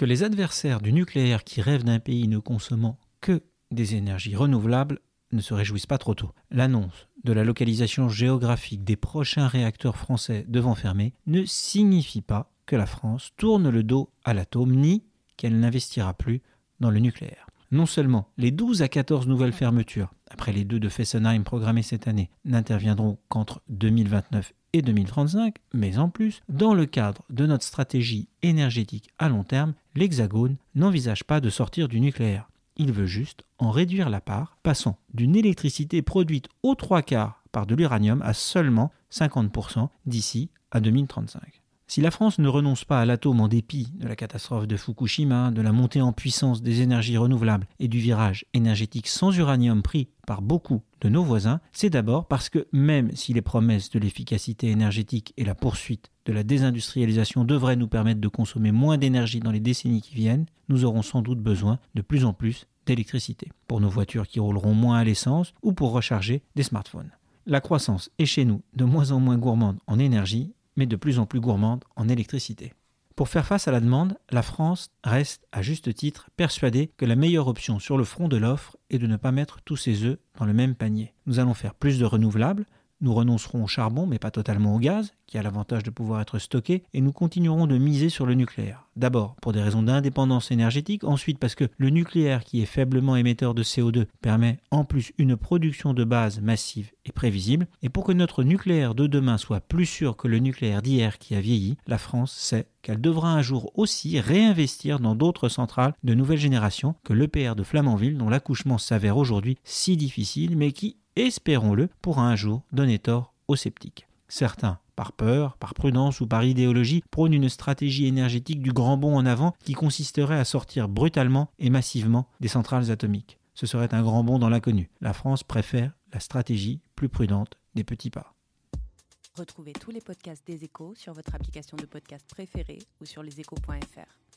que les adversaires du nucléaire qui rêvent d'un pays ne consommant que des énergies renouvelables ne se réjouissent pas trop tôt. L'annonce de la localisation géographique des prochains réacteurs français devant fermer ne signifie pas que la France tourne le dos à l'atome ni qu'elle n'investira plus dans le nucléaire. Non seulement les 12 à 14 nouvelles fermetures, après les deux de Fessenheim programmées cette année, n'interviendront qu'entre 2029 et 2035, mais en plus, dans le cadre de notre stratégie énergétique à long terme, l'Hexagone n'envisage pas de sortir du nucléaire. Il veut juste en réduire la part, passant d'une électricité produite aux trois quarts par de l'uranium à seulement 50% d'ici à 2035. Si la France ne renonce pas à l'atome en dépit de la catastrophe de Fukushima, de la montée en puissance des énergies renouvelables et du virage énergétique sans uranium pris par beaucoup de nos voisins, c'est d'abord parce que même si les promesses de l'efficacité énergétique et la poursuite de la désindustrialisation devraient nous permettre de consommer moins d'énergie dans les décennies qui viennent, nous aurons sans doute besoin de plus en plus d'électricité pour nos voitures qui rouleront moins à l'essence ou pour recharger des smartphones. La croissance est chez nous de moins en moins gourmande en énergie de plus en plus gourmande en électricité. Pour faire face à la demande, la France reste, à juste titre, persuadée que la meilleure option sur le front de l'offre est de ne pas mettre tous ses œufs dans le même panier. Nous allons faire plus de renouvelables, nous renoncerons au charbon, mais pas totalement au gaz, qui a l'avantage de pouvoir être stocké, et nous continuerons de miser sur le nucléaire. D'abord pour des raisons d'indépendance énergétique, ensuite parce que le nucléaire, qui est faiblement émetteur de CO2, permet en plus une production de base massive et prévisible, et pour que notre nucléaire de demain soit plus sûr que le nucléaire d'hier qui a vieilli, la France sait qu'elle devra un jour aussi réinvestir dans d'autres centrales de nouvelle génération que l'EPR de Flamanville, dont l'accouchement s'avère aujourd'hui si difficile, mais qui espérons-le, pourra un jour donner tort aux sceptiques. Certains, par peur, par prudence ou par idéologie, prônent une stratégie énergétique du grand bond en avant qui consisterait à sortir brutalement et massivement des centrales atomiques. Ce serait un grand bond dans l'inconnu. La France préfère la stratégie plus prudente des petits pas. Retrouvez tous les podcasts des échos sur votre application de podcast préférée ou sur leséchos.fr.